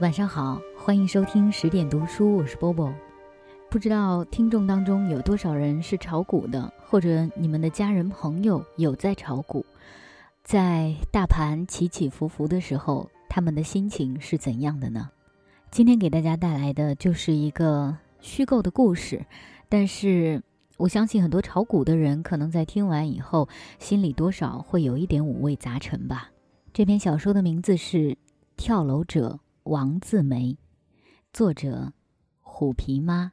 晚上好，欢迎收听十点读书，我是波波。不知道听众当中有多少人是炒股的，或者你们的家人朋友有在炒股，在大盘起起伏伏的时候，他们的心情是怎样的呢？今天给大家带来的就是一个虚构的故事，但是我相信很多炒股的人可能在听完以后，心里多少会有一点五味杂陈吧。这篇小说的名字是《跳楼者王自梅》，作者虎皮妈。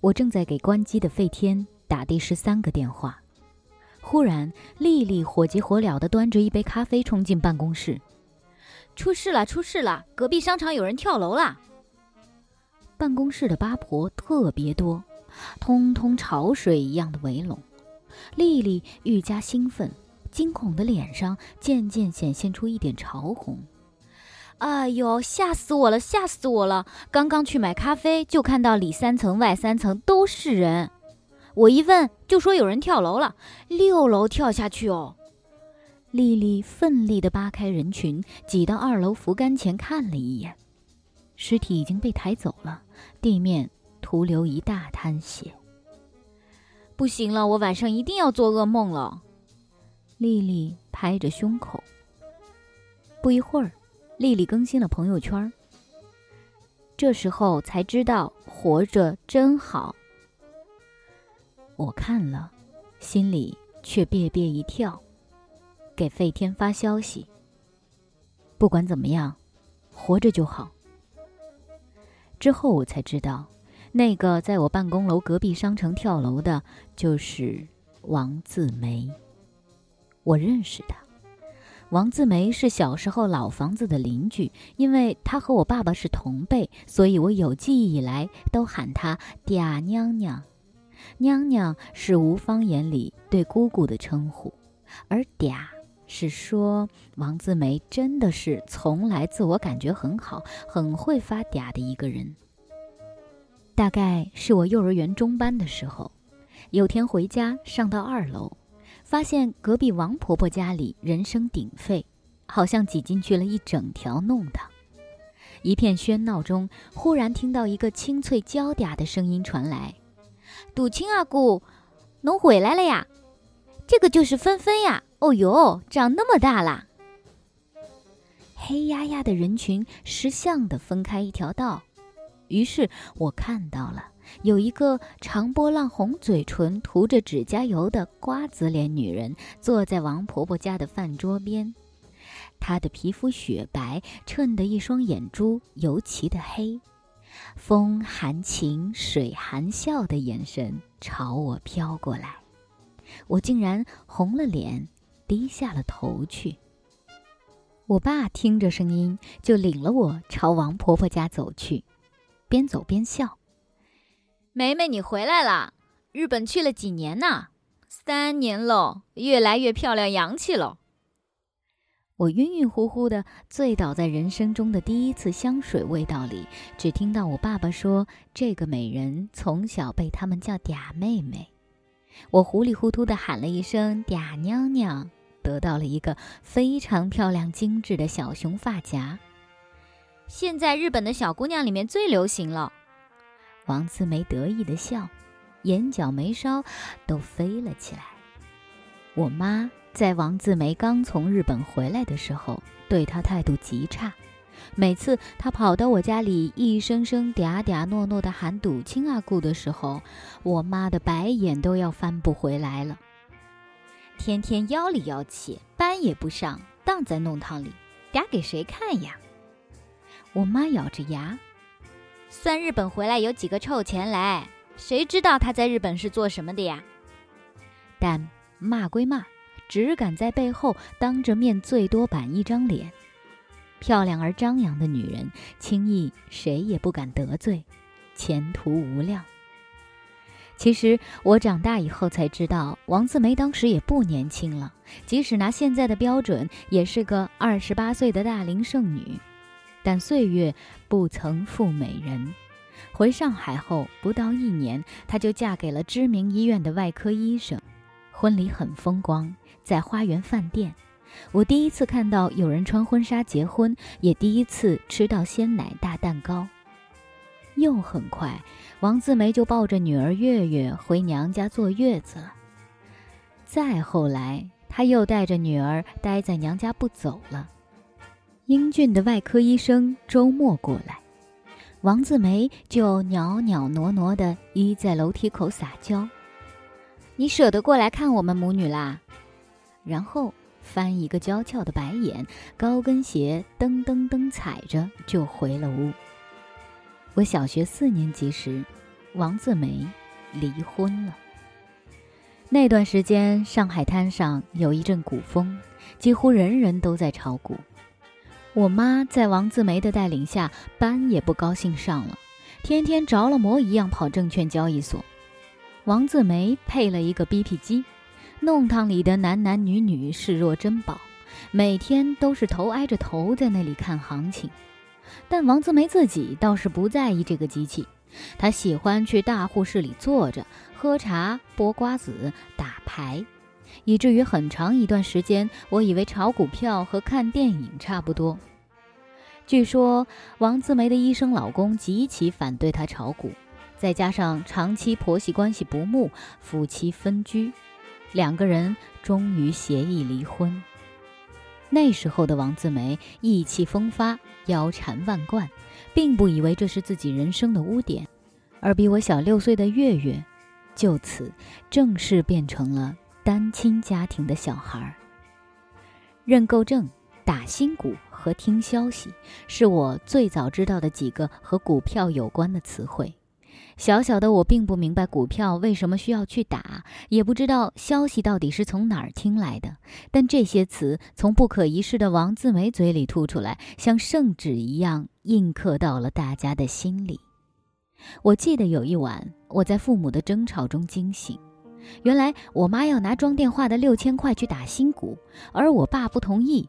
我正在给关机的费天打第十三个电话，忽然，丽丽火急火燎地端着一杯咖啡冲进办公室：“出事了，出事了！隔壁商场有人跳楼了！”办公室的八婆特别多，通通潮水一样的围拢。丽丽愈加兴奋，惊恐的脸上渐渐显现出一点潮红。哎呦，吓死我了！吓死我了！刚刚去买咖啡，就看到里三层外三层都是人。我一问，就说有人跳楼了，六楼跳下去哦。丽丽奋力地扒开人群，挤到二楼扶杆前看了一眼，尸体已经被抬走了，地面徒留一大滩血。不行了，我晚上一定要做噩梦了。丽丽拍着胸口。不一会儿。丽丽更新了朋友圈，这时候才知道活着真好。我看了，心里却别别一跳，给费天发消息。不管怎么样，活着就好。之后我才知道，那个在我办公楼隔壁商城跳楼的，就是王自梅。我认识他。王自梅是小时候老房子的邻居，因为她和我爸爸是同辈，所以我有记忆以来都喊她嗲娘娘。娘娘是吴方言里对姑姑的称呼，而嗲是说王自梅真的是从来自我感觉很好、很会发嗲的一个人。大概是我幼儿园中班的时候，有天回家上到二楼。发现隔壁王婆婆家里人声鼎沸，好像挤进去了一整条弄堂。一片喧闹中，忽然听到一个清脆娇嗲的声音传来：“杜青阿姑，侬回来了呀？这个就是芬芬呀！哦哟，长那么大啦！”黑压压的人群识相的分开一条道，于是我看到了。有一个长波浪、红嘴唇、涂着指甲油的瓜子脸女人坐在王婆婆家的饭桌边，她的皮肤雪白，衬得一双眼珠尤其的黑，风含情、水含笑的眼神朝我飘过来，我竟然红了脸，低下了头去。我爸听着声音，就领了我朝王婆婆家走去，边走边笑。梅梅，你回来了？日本去了几年呢？三年喽，越来越漂亮洋气喽。我晕晕乎乎的，醉倒在人生中的第一次香水味道里，只听到我爸爸说：“这个美人从小被他们叫嗲妹妹。”我糊里糊涂的喊了一声“嗲娘娘”，得到了一个非常漂亮精致的小熊发夹。现在日本的小姑娘里面最流行了。王自梅得意的笑，眼角眉梢都飞了起来。我妈在王自梅刚从日本回来的时候，对她态度极差。每次她跑到我家里，一声声嗲嗲糯糯的喊“赌亲阿姑”的时候，我妈的白眼都要翻不回来了。天天妖里妖气，班也不上，荡在弄堂里，嗲给谁看呀？我妈咬着牙。算日本回来有几个臭钱来？谁知道他在日本是做什么的呀？但骂归骂，只敢在背后当着面最多板一张脸。漂亮而张扬的女人，轻易谁也不敢得罪，前途无量。其实我长大以后才知道，王自梅当时也不年轻了，即使拿现在的标准，也是个二十八岁的大龄剩女。但岁月不曾负美人。回上海后不到一年，她就嫁给了知名医院的外科医生。婚礼很风光，在花园饭店，我第一次看到有人穿婚纱结婚，也第一次吃到鲜奶大蛋糕。又很快，王自梅就抱着女儿月月回娘家坐月子了。再后来，她又带着女儿待在娘家不走了。英俊的外科医生周末过来，王自梅就袅袅挪挪地依在楼梯口撒娇：“你舍得过来看我们母女啦？”然后。翻一个娇俏的白眼，高跟鞋噔噔噔踩着就回了屋。我小学四年级时，王自梅离婚了。那段时间，上海滩上有一阵股风，几乎人人都在炒股。我妈在王自梅的带领下，班也不高兴上了，天天着了魔一样跑证券交易所。王自梅配了一个 BP 机。弄堂里的男男女女视若珍宝，每天都是头挨着头在那里看行情。但王自梅自己倒是不在意这个机器，她喜欢去大户室里坐着喝茶、剥瓜子、打牌，以至于很长一段时间，我以为炒股票和看电影差不多。据说王自梅的医生老公极其反对她炒股，再加上长期婆媳关系不睦，夫妻分居。两个人终于协议离婚。那时候的王自梅意气风发、腰缠万贯，并不以为这是自己人生的污点，而比我小六岁的月月，就此正式变成了单亲家庭的小孩。认购证、打新股和听消息，是我最早知道的几个和股票有关的词汇。小小的我并不明白股票为什么需要去打，也不知道消息到底是从哪儿听来的。但这些词从不可一世的王自梅嘴里吐出来，像圣旨一样印刻到了大家的心里。我记得有一晚，我在父母的争吵中惊醒，原来我妈要拿装电话的六千块去打新股，而我爸不同意。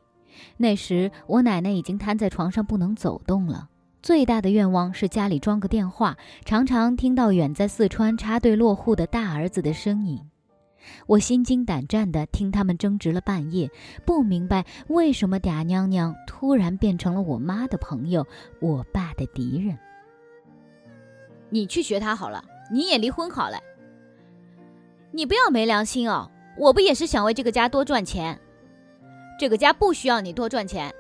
那时我奶奶已经瘫在床上不能走动了。最大的愿望是家里装个电话，常常听到远在四川插队落户的大儿子的声音。我心惊胆战地听他们争执了半夜，不明白为什么嗲娘娘突然变成了我妈的朋友，我爸的敌人。你去学他好了，你也离婚好了。你不要没良心哦！我不也是想为这个家多赚钱？这个家不需要你多赚钱。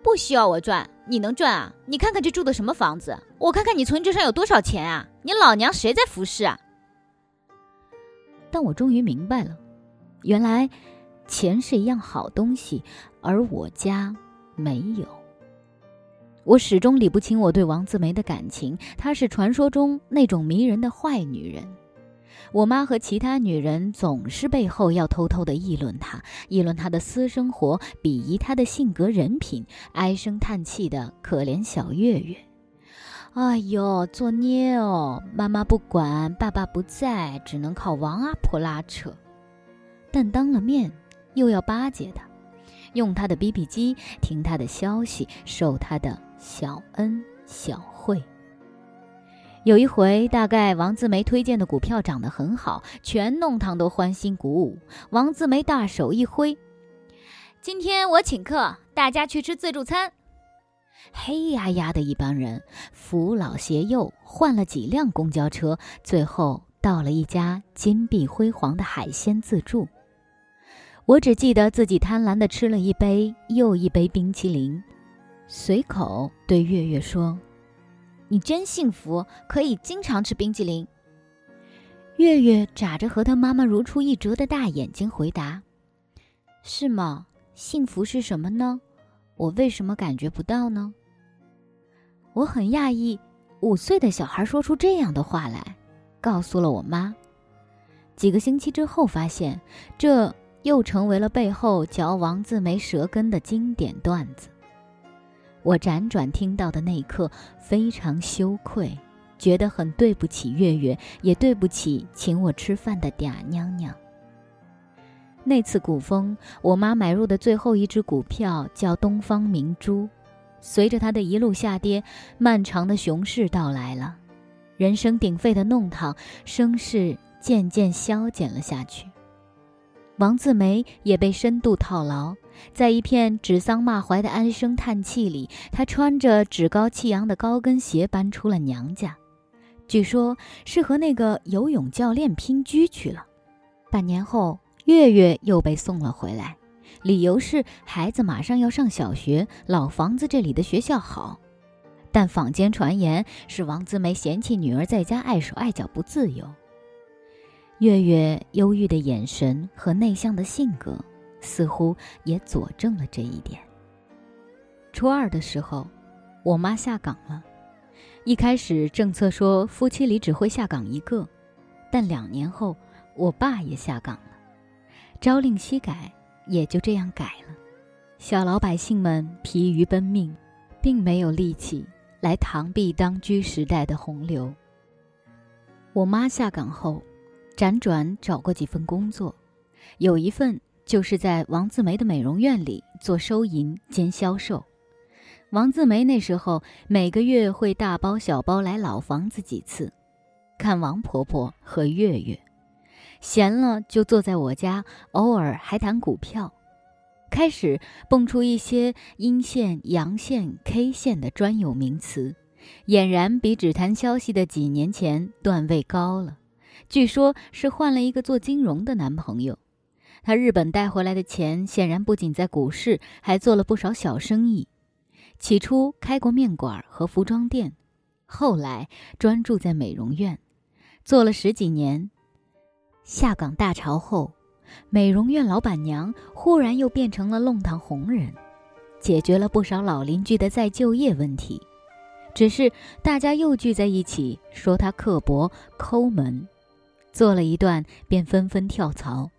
不需要我赚，你能赚啊？你看看这住的什么房子？我看看你存折上有多少钱啊？你老娘谁在服侍啊？但我终于明白了，原来钱是一样好东西，而我家没有。我始终理不清我对王自梅的感情，她是传说中那种迷人的坏女人。我妈和其他女人总是背后要偷偷的议论她，议论她的私生活，鄙夷她的性格人品，唉声叹气的可怜小月月。哎呦，作孽哦！妈妈不管，爸爸不在，只能靠王阿婆拉扯。但当了面，又要巴结她，用她的 BB 机，听她的消息，受她的小恩小惠。有一回，大概王自梅推荐的股票涨得很好，全弄堂都欢欣鼓舞。王自梅大手一挥：“今天我请客，大家去吃自助餐。”黑压压的一帮人扶老携幼，换了几辆公交车，最后到了一家金碧辉煌的海鲜自助。我只记得自己贪婪地吃了一杯又一杯冰淇淋，随口对月月说。你真幸福，可以经常吃冰激凌。月月眨着和他妈妈如出一辙的大眼睛回答：“是吗？幸福是什么呢？我为什么感觉不到呢？”我很讶异，五岁的小孩说出这样的话来，告诉了我妈。几个星期之后，发现这又成为了背后嚼王字没舌根的经典段子。我辗转听到的那一刻，非常羞愧，觉得很对不起月月，也对不起请我吃饭的嗲娘娘。那次股风，我妈买入的最后一只股票叫东方明珠，随着它的一路下跌，漫长的熊市到来了，人声鼎沸的弄堂声势渐渐消减了下去。王自梅也被深度套牢，在一片指桑骂槐的唉声叹气里，她穿着趾高气扬的高跟鞋搬出了娘家，据说是和那个游泳教练拼居去了。半年后，月月又被送了回来，理由是孩子马上要上小学，老房子这里的学校好。但坊间传言是王自梅嫌弃女儿在家碍手碍脚不自由。月月忧郁的眼神和内向的性格，似乎也佐证了这一点。初二的时候，我妈下岗了。一开始政策说夫妻里只会下岗一个，但两年后，我爸也下岗了，朝令夕改，也就这样改了。小老百姓们疲于奔命，并没有力气。来螳臂当车时代的洪流。我妈下岗后，辗转找过几份工作，有一份就是在王自梅的美容院里做收银兼销售。王自梅那时候每个月会大包小包来老房子几次，看王婆婆和月月，闲了就坐在我家，偶尔还谈股票。开始蹦出一些阴线、阳线、K 线的专有名词，俨然比只谈消息的几年前段位高了。据说是换了一个做金融的男朋友，他日本带回来的钱显然不仅在股市，还做了不少小生意。起初开过面馆和服装店，后来专注在美容院，做了十几年。下岗大潮后。美容院老板娘忽然又变成了弄堂红人，解决了不少老邻居的再就业问题。只是大家又聚在一起说她刻薄抠门，做了一段便纷纷跳槽。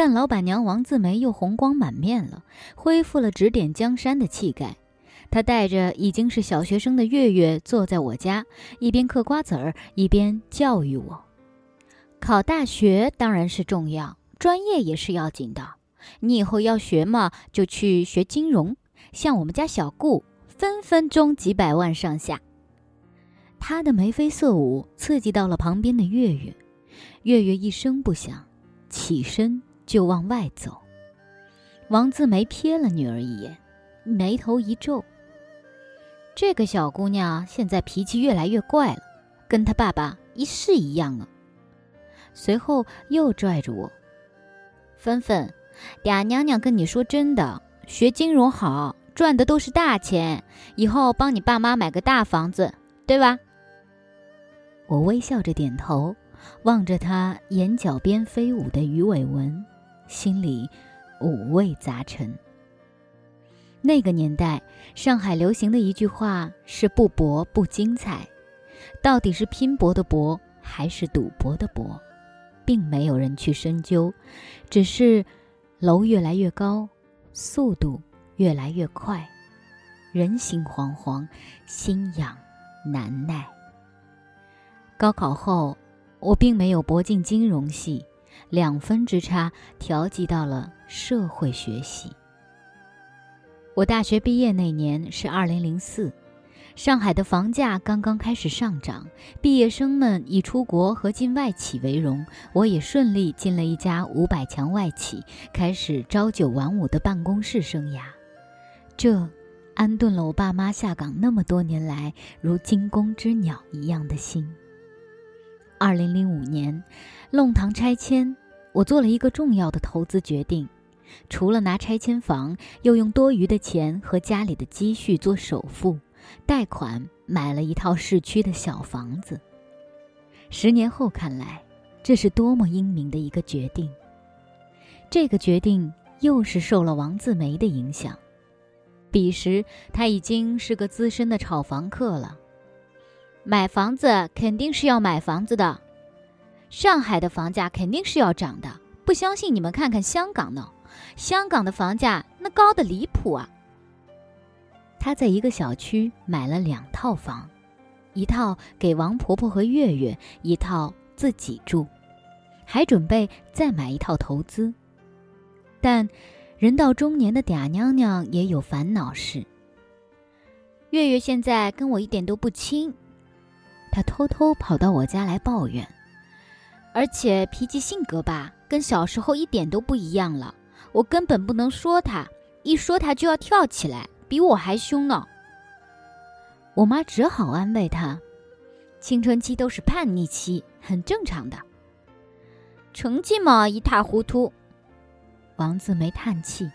但老板娘王自梅又红光满面了，恢复了指点江山的气概。她带着已经是小学生的月月坐在我家，一边嗑瓜子儿，一边教育我：考大学当然是重要。专业也是要紧的，你以后要学嘛，就去学金融。像我们家小顾，分分钟几百万上下。他的眉飞色舞刺激到了旁边的月月，月月一声不响，起身就往外走。王自梅瞥了女儿一眼，眉头一皱。这个小姑娘现在脾气越来越怪了，跟她爸爸一是一样啊。随后又拽着我。芬芬，嗲娘娘跟你说真的，学金融好，赚的都是大钱，以后帮你爸妈买个大房子，对吧？我微笑着点头，望着他眼角边飞舞的鱼尾纹，心里五味杂陈。那个年代，上海流行的一句话是“不搏不精彩”，到底是拼搏的搏，还是赌博的博？并没有人去深究，只是楼越来越高，速度越来越快，人心惶惶，心痒难耐。高考后，我并没有搏进金融系，两分之差调剂到了社会学习。我大学毕业那年是二零零四。上海的房价刚刚开始上涨，毕业生们以出国和进外企为荣。我也顺利进了一家五百强外企，开始朝九晚五的办公室生涯。这安顿了我爸妈下岗那么多年来如惊弓之鸟一样的心。二零零五年，弄堂拆迁，我做了一个重要的投资决定，除了拿拆迁房，又用多余的钱和家里的积蓄做首付。贷款买了一套市区的小房子。十年后看来，这是多么英明的一个决定。这个决定又是受了王自梅的影响。彼时他已经是个资深的炒房客了。买房子肯定是要买房子的，上海的房价肯定是要涨的。不相信你们看看香港呢，香港的房价那高的离谱啊！他在一个小区买了两套房，一套给王婆婆和月月，一套自己住，还准备再买一套投资。但人到中年的嗲娘娘也有烦恼事。月月现在跟我一点都不亲，她偷偷跑到我家来抱怨，而且脾气性格吧跟小时候一点都不一样了，我根本不能说他，一说他就要跳起来，比我还凶呢。我妈只好安慰他：“青春期都是叛逆期，很正常的。成绩嘛，一塌糊涂。”王子梅叹气：“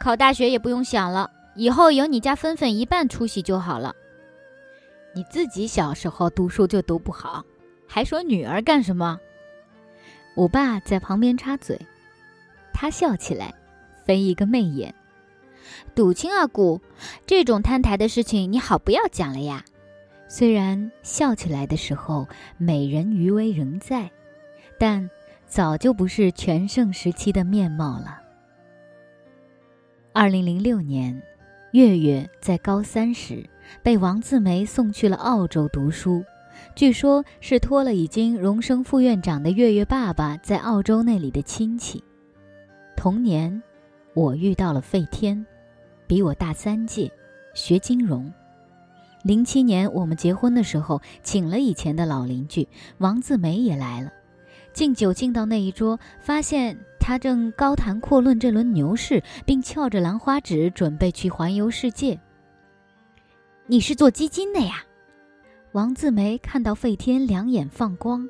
考大学也不用想了，以后有你家芬芬一半出息就好了。你自己小时候读书就读不好，还说女儿干什么？”我爸在旁边插嘴，他笑起来，飞一个媚眼。赌青阿姑，这种摊台的事情你好不要讲了呀。虽然笑起来的时候美人余威仍在，但早就不是全盛时期的面貌了。二零零六年，月月在高三时被王自梅送去了澳洲读书。据说，是托了已经荣升副院长的月月爸爸在澳洲那里的亲戚。同年，我遇到了费天，比我大三届，学金融。零七年我们结婚的时候，请了以前的老邻居王自梅也来了。敬酒敬到那一桌，发现他正高谈阔论这轮牛市，并翘着兰花指准备去环游世界。你是做基金的呀？王自梅看到费天，两眼放光。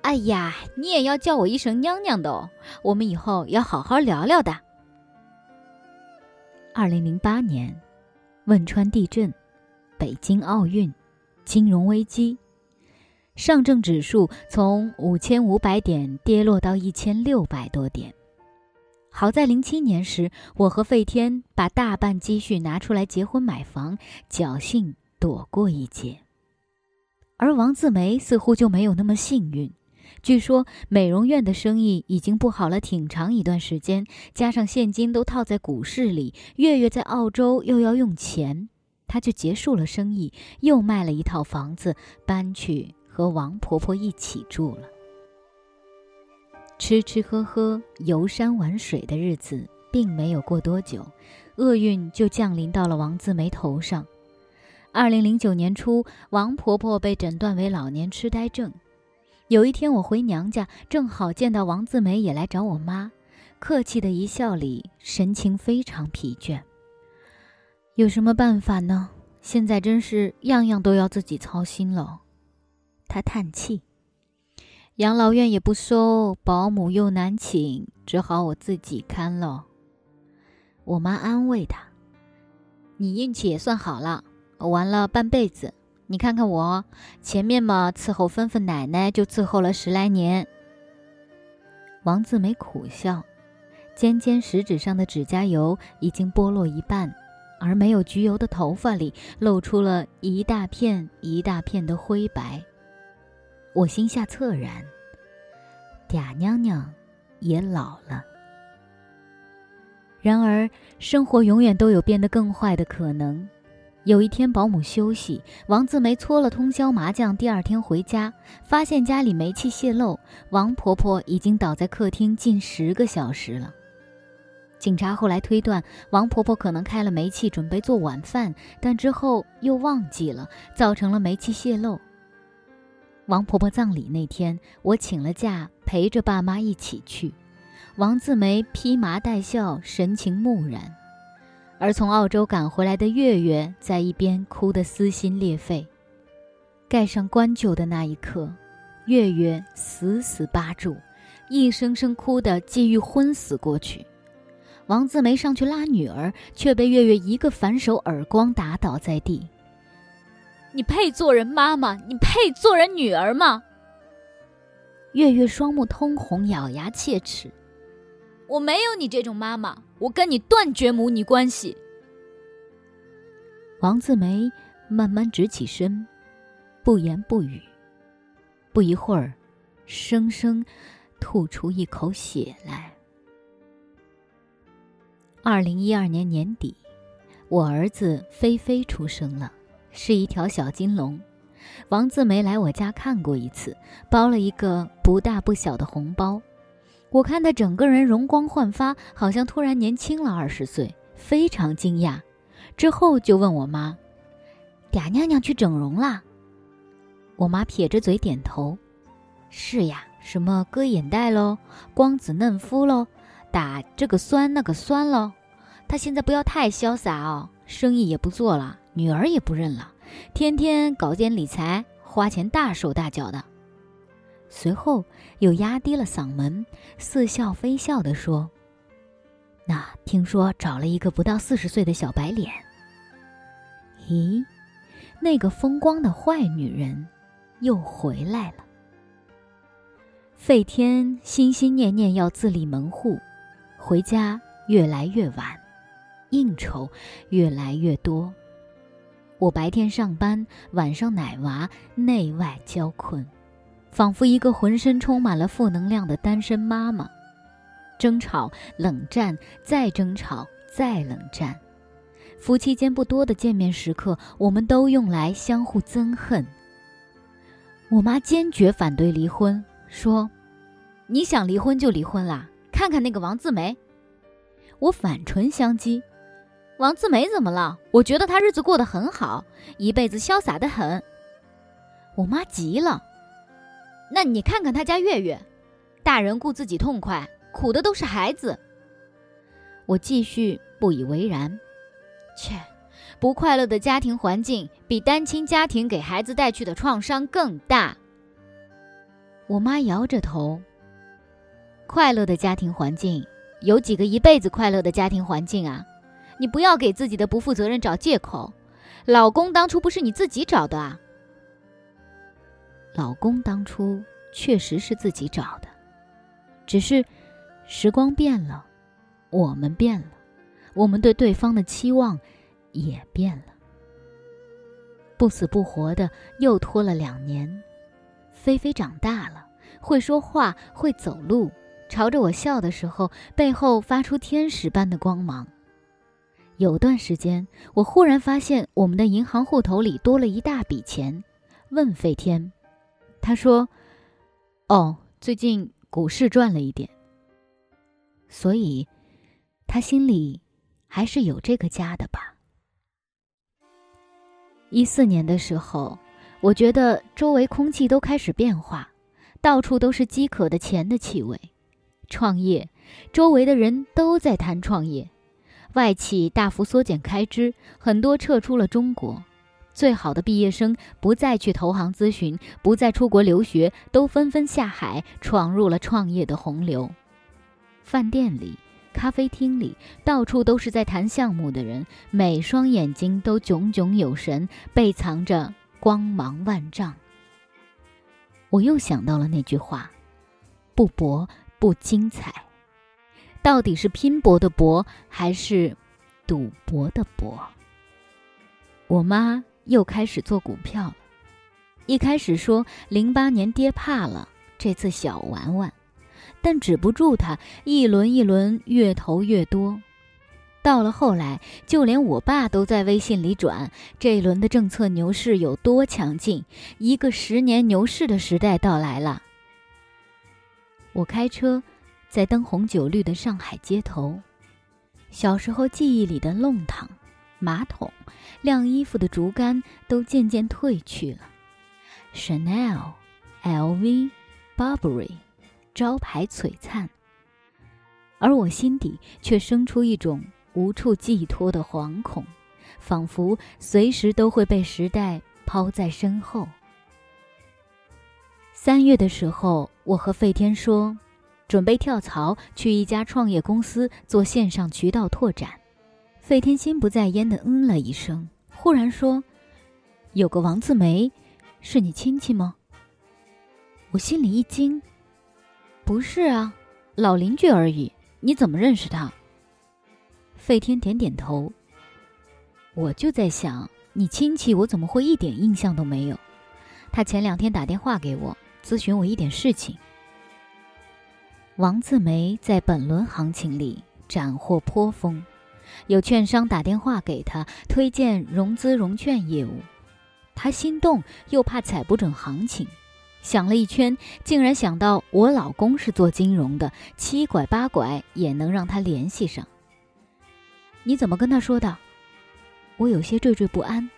哎呀，你也要叫我一声娘娘的哦！我们以后要好好聊聊的。二零零八年，汶川地震，北京奥运，金融危机，上证指数从五千五百点跌落到一千六百多点。好在零七年时，我和费天把大半积蓄拿出来结婚买房，侥幸躲过一劫。而王自梅似乎就没有那么幸运。据说美容院的生意已经不好了挺长一段时间，加上现金都套在股市里，月月在澳洲又要用钱，她就结束了生意，又卖了一套房子，搬去和王婆婆一起住了。吃吃喝喝、游山玩水的日子并没有过多久，厄运就降临到了王自梅头上。二零零九年初，王婆婆被诊断为老年痴呆症。有一天，我回娘家，正好见到王自梅也来找我妈，客气的一笑里，神情非常疲倦。有什么办法呢？现在真是样样都要自己操心了。她叹气，养老院也不收，保姆又难请，只好我自己看了。我妈安慰她：“你运气也算好了。”我玩了半辈子，你看看我，前面嘛伺候芬芬奶奶就伺候了十来年。王自梅苦笑，尖尖食指上的指甲油已经剥落一半，而没有焗油的头发里露出了一大片一大片的灰白。我心下恻然，嗲娘娘也老了。然而，生活永远都有变得更坏的可能。有一天，保姆休息，王自梅搓了通宵麻将。第二天回家，发现家里煤气泄漏，王婆婆已经倒在客厅近十个小时了。警察后来推断，王婆婆可能开了煤气准备做晚饭，但之后又忘记了，造成了煤气泄漏。王婆婆葬礼那天，我请了假，陪着爸妈一起去。王自梅披麻戴孝，神情木然。而从澳洲赶回来的月月在一边哭得撕心裂肺。盖上棺柩的那一刻，月月死死扒住，一声声哭得几欲昏死过去。王自梅上去拉女儿，却被月月一个反手耳光打倒在地。你配做人妈妈？你配做人女儿吗？月月双目通红，咬牙切齿。我没有你这种妈妈，我跟你断绝母女关系。王自梅慢慢直起身，不言不语。不一会儿，生生吐出一口血来。二零一二年年底，我儿子菲菲出生了，是一条小金龙。王自梅来我家看过一次，包了一个不大不小的红包。我看他整个人容光焕发，好像突然年轻了二十岁，非常惊讶。之后就问我妈：“嗲娘娘去整容啦？”我妈撇着嘴点头：“是呀，什么割眼袋喽，光子嫩肤喽，打这个酸那个酸喽。他现在不要太潇洒哦，生意也不做了，女儿也不认了，天天搞点理财，花钱大手大脚的。随后又压低了嗓门，似笑非笑地说：“那听说找了一个不到四十岁的小白脸。”咦，那个风光的坏女人又回来了。费天心心念念要自立门户，回家越来越晚，应酬越来越多。我白天上班，晚上奶娃，内外交困，仿佛一个浑身充满了负能量的单身妈妈。争吵、冷战，再争吵，再冷战。夫妻间不多的见面时刻，我们都用来相互憎恨。我妈坚决反对离婚。说：“你想离婚就离婚啦，看看那个王自梅。”我反唇相讥：“王自梅怎么了？我觉得她日子过得很好，一辈子潇洒的很。”我妈急了：“那你看看他家月月，大人顾自己痛快，苦的都是孩子。”我继续不以为然：“切，不快乐的家庭环境比单亲家庭给孩子带去的创伤更大。”我妈摇着头。快乐的家庭环境，有几个一辈子快乐的家庭环境啊？你不要给自己的不负责任找借口。老公当初不是你自己找的啊？老公当初确实是自己找的，只是时光变了，我们变了，我们对对方的期望也变了。不死不活的又拖了两年。菲菲长大了，会说话，会走路，朝着我笑的时候，背后发出天使般的光芒。有段时间，我忽然发现我们的银行户头里多了一大笔钱，问费天，他说：“哦，最近股市赚了一点。”所以，他心里还是有这个家的吧。一四年的时候。我觉得周围空气都开始变化，到处都是饥渴的钱的气味。创业，周围的人都在谈创业。外企大幅缩减开支，很多撤出了中国。最好的毕业生不再去投行咨询，不再出国留学，都纷纷下海，闯入了创业的洪流。饭店里、咖啡厅里，到处都是在谈项目的人，每双眼睛都炯炯有神，背藏着。光芒万丈。我又想到了那句话：“不搏不精彩。”到底是拼搏的搏，还是赌博的博？我妈又开始做股票了。一开始说零八年跌怕了，这次小玩玩，但止不住他一轮一轮越投越多。到了后来，就连我爸都在微信里转这一轮的政策牛市有多强劲，一个十年牛市的时代到来了。我开车在灯红酒绿的上海街头，小时候记忆里的弄堂、马桶、晾衣服的竹竿都渐渐褪去了，Chanel、LV、Burberry 招牌璀璨，而我心底却生出一种。无处寄托的惶恐，仿佛随时都会被时代抛在身后。三月的时候，我和费天说，准备跳槽去一家创业公司做线上渠道拓展。费天心不在焉的嗯了一声，忽然说：“有个王自梅，是你亲戚吗？”我心里一惊：“不是啊，老邻居而已。你怎么认识他？”费天点点头。我就在想，你亲戚我怎么会一点印象都没有？他前两天打电话给我，咨询我一点事情。王自梅在本轮行情里斩获颇丰，有券商打电话给他推荐融资融券业务，他心动又怕踩不准行情，想了一圈，竟然想到我老公是做金融的，七拐八拐也能让他联系上。你怎么跟他说的？我有些惴惴不安，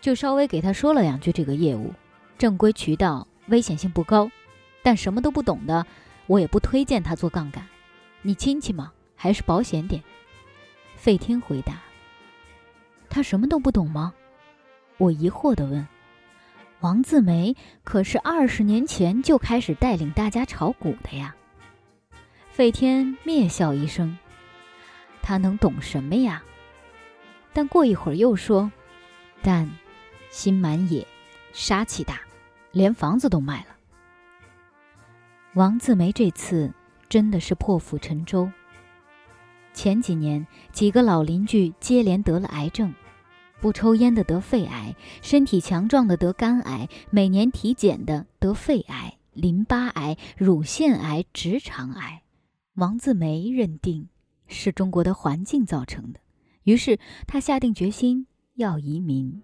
就稍微给他说了两句这个业务，正规渠道，危险性不高，但什么都不懂的，我也不推荐他做杠杆。你亲戚嘛，还是保险点。费天回答：“他什么都不懂吗？”我疑惑地问：“王自梅可是二十年前就开始带领大家炒股的呀？”费天蔑笑一声：“他能懂什么呀？”但过一会儿又说：“但心蛮野，杀气大，连房子都卖了。”王自梅这次真的是破釜沉舟。前几年，几个老邻居接连得了癌症，不抽烟的得肺癌，身体强壮的得肝癌，每年体检的得肺癌、淋巴癌、乳腺癌、直肠癌。王自梅认定是中国的环境造成的，于是他下定决心要移民。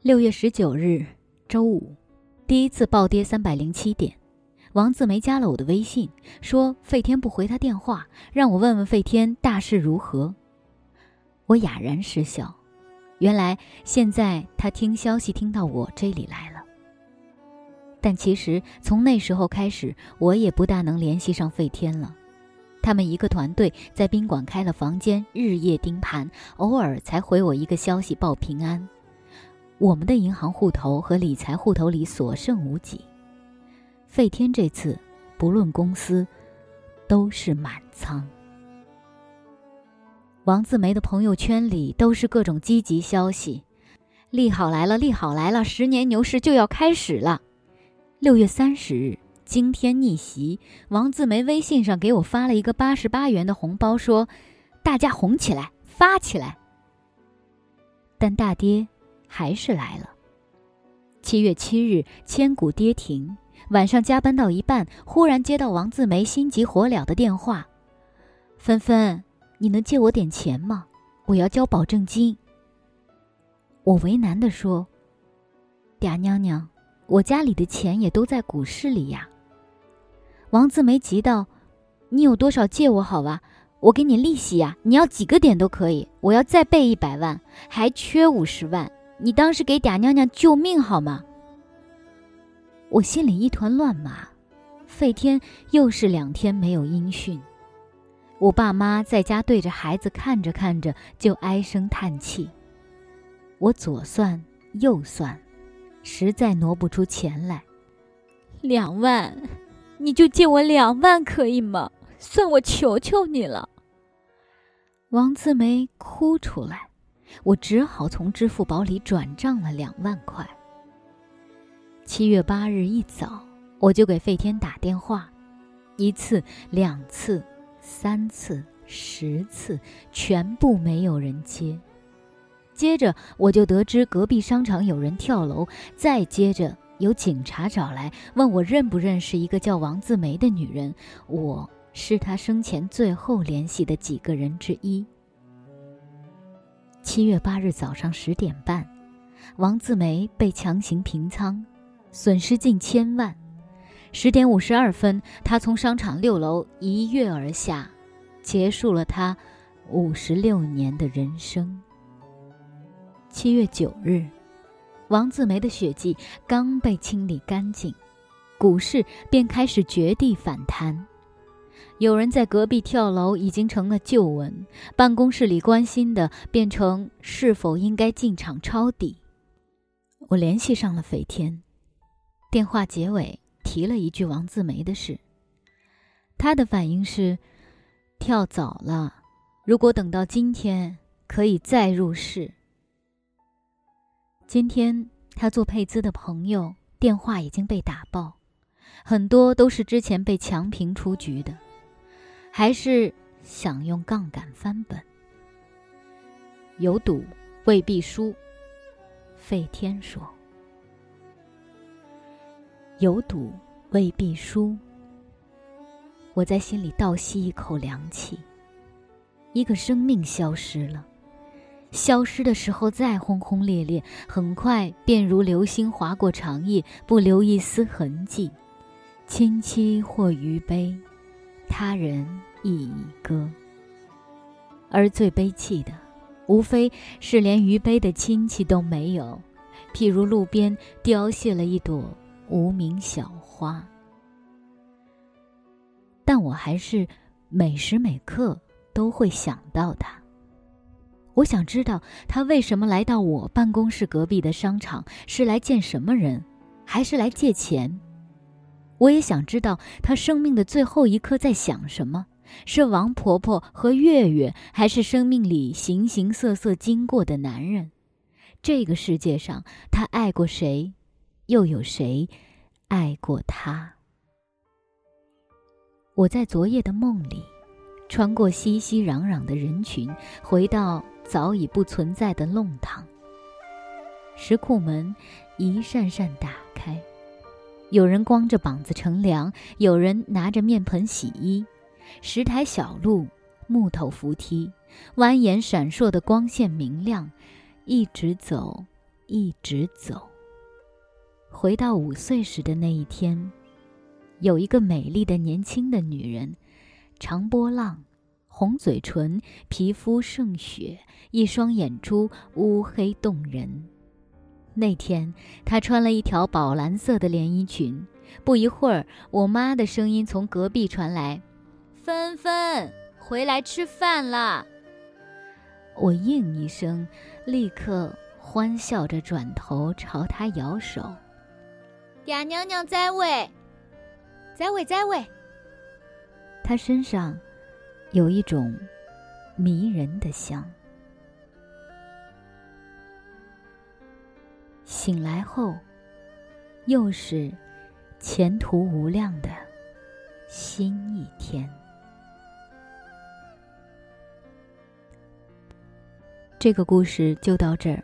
六月十九日，周五，第一次暴跌三百零七点。王自梅加了我的微信，说费天不回他电话，让我问问费天大事如何。我哑然失笑，原来现在他听消息听到我这里来了。但其实从那时候开始，我也不大能联系上费天了。他们一个团队在宾馆开了房间，日夜盯盘，偶尔才回我一个消息报平安。我们的银行户头和理财户头里所剩无几。费天这次，不论公司，都是满仓。王自梅的朋友圈里都是各种积极消息，利好来了，利好来了，十年牛市就要开始了。六月三十日，惊天逆袭，王自梅微信上给我发了一个八十八元的红包，说：“大家红起来，发起来。”但大跌还是来了。七月七日，千股跌停。晚上加班到一半，忽然接到王自梅心急火燎的电话：“芬芬，你能借我点钱吗？我要交保证金。”我为难地说：“嗲娘娘，我家里的钱也都在股市里呀。”王自梅急道：“你有多少借我好吧？我给你利息呀，你要几个点都可以。我要再备一百万，还缺五十万，你当时给嗲娘娘救命好吗？”我心里一团乱麻，费天又是两天没有音讯。我爸妈在家对着孩子看着看着就唉声叹气。我左算右算，实在挪不出钱来。两万，你就借我两万可以吗？算我求求你了。王自梅哭出来，我只好从支付宝里转账了两万块。七月八日一早，我就给费天打电话，一次、两次、三次、十次，全部没有人接。接着，我就得知隔壁商场有人跳楼，再接着有警察找来问我认不认识一个叫王自梅的女人，我是她生前最后联系的几个人之一。七月八日早上十点半，王自梅被强行平仓。损失近千万。十点五十二分，他从商场六楼一跃而下，结束了他五十六年的人生。七月九日，王自梅的血迹刚被清理干净，股市便开始绝地反弹。有人在隔壁跳楼已经成了旧闻，办公室里关心的变成是否应该进场抄底。我联系上了斐天。电话结尾提了一句王自梅的事。他的反应是：跳早了，如果等到今天，可以再入市。今天他做配资的朋友电话已经被打爆，很多都是之前被强平出局的，还是想用杠杆翻本。有赌未必输，费天说。有赌未必输。我在心里倒吸一口凉气。一个生命消失了，消失的时候再轰轰烈烈，很快便如流星划过长夜，不留一丝痕迹。亲戚或余悲，他人亦已歌。而最悲戚的，无非是连余悲的亲戚都没有。譬如路边凋谢了一朵。无名小花。但我还是每时每刻都会想到他。我想知道他为什么来到我办公室隔壁的商场，是来见什么人，还是来借钱？我也想知道他生命的最后一刻在想什么，是王婆婆和月月，还是生命里形形色色经过的男人？这个世界上，他爱过谁，又有谁爱过他？我在昨夜的梦里，穿过熙熙攘攘的人群，回到早已不存在的弄堂。石库门一扇扇打开，有人光着膀子乘凉，有人拿着面盆洗衣。石台小路，木头扶梯，蜿蜒闪烁的光线明亮。一直走，一直走。回到五岁时的那一天，有一个美丽的年轻的女人，长波浪，红嘴唇，皮肤胜雪，一双眼珠乌黑动人。那天，她穿了一条宝蓝色的连衣裙。不一会儿，我妈的声音从隔壁传来：“芬芬，回来吃饭了。”我应一声，立刻欢笑着转头朝他摇手。嗲娘娘在位，在位，在位。他身上有一种迷人的香。醒来后，又是前途无量的新一天。这个故事就到这儿。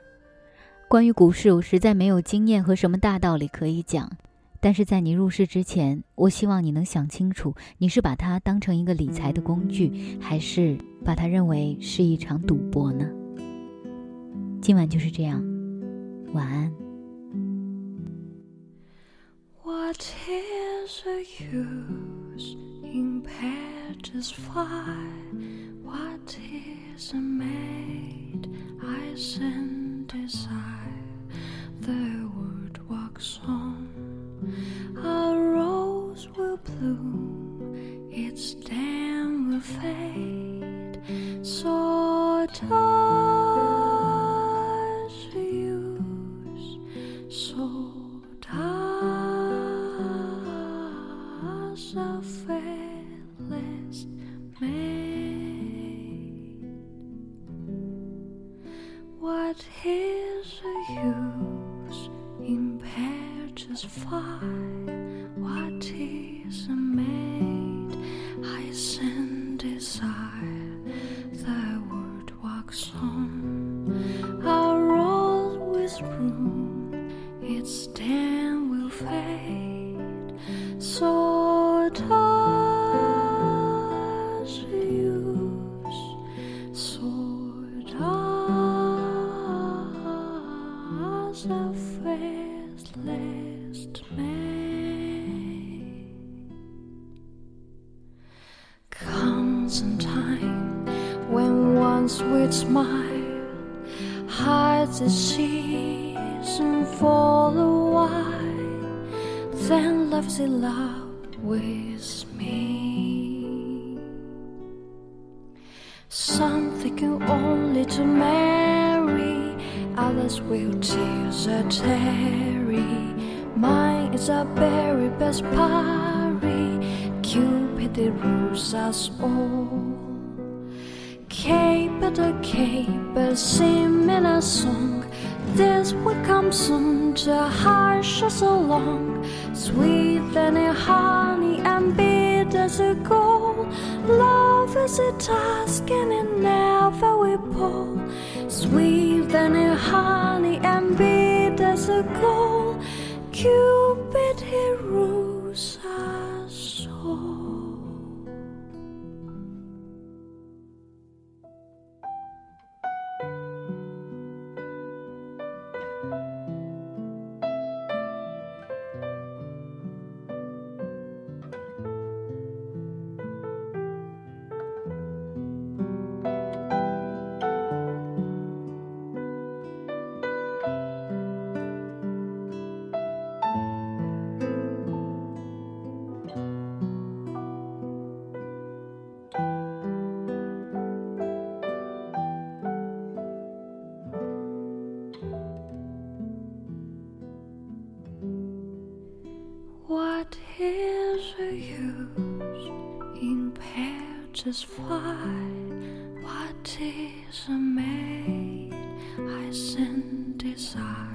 关于股市，我实在没有经验和什么大道理可以讲。但是在你入市之前，我希望你能想清楚：你是把它当成一个理财的工具，还是把它认为是一场赌博呢？今晚就是这样，晚安。eyes and desire the word walks on. A rose will bloom its stem will fade. So does use so does a faithless Hey. Thinking only to marry, others will tears a tarry. Mine is a very best parry. Cupid rules us all. Caper the caper, sing in a song. This will come soon to hush us along. Sweet than honey and bitter as a goal. Love is a task and it never will pull. Sweet than a honey and bitter as a gold. Cupid he rules satisfy what is made I sin desire.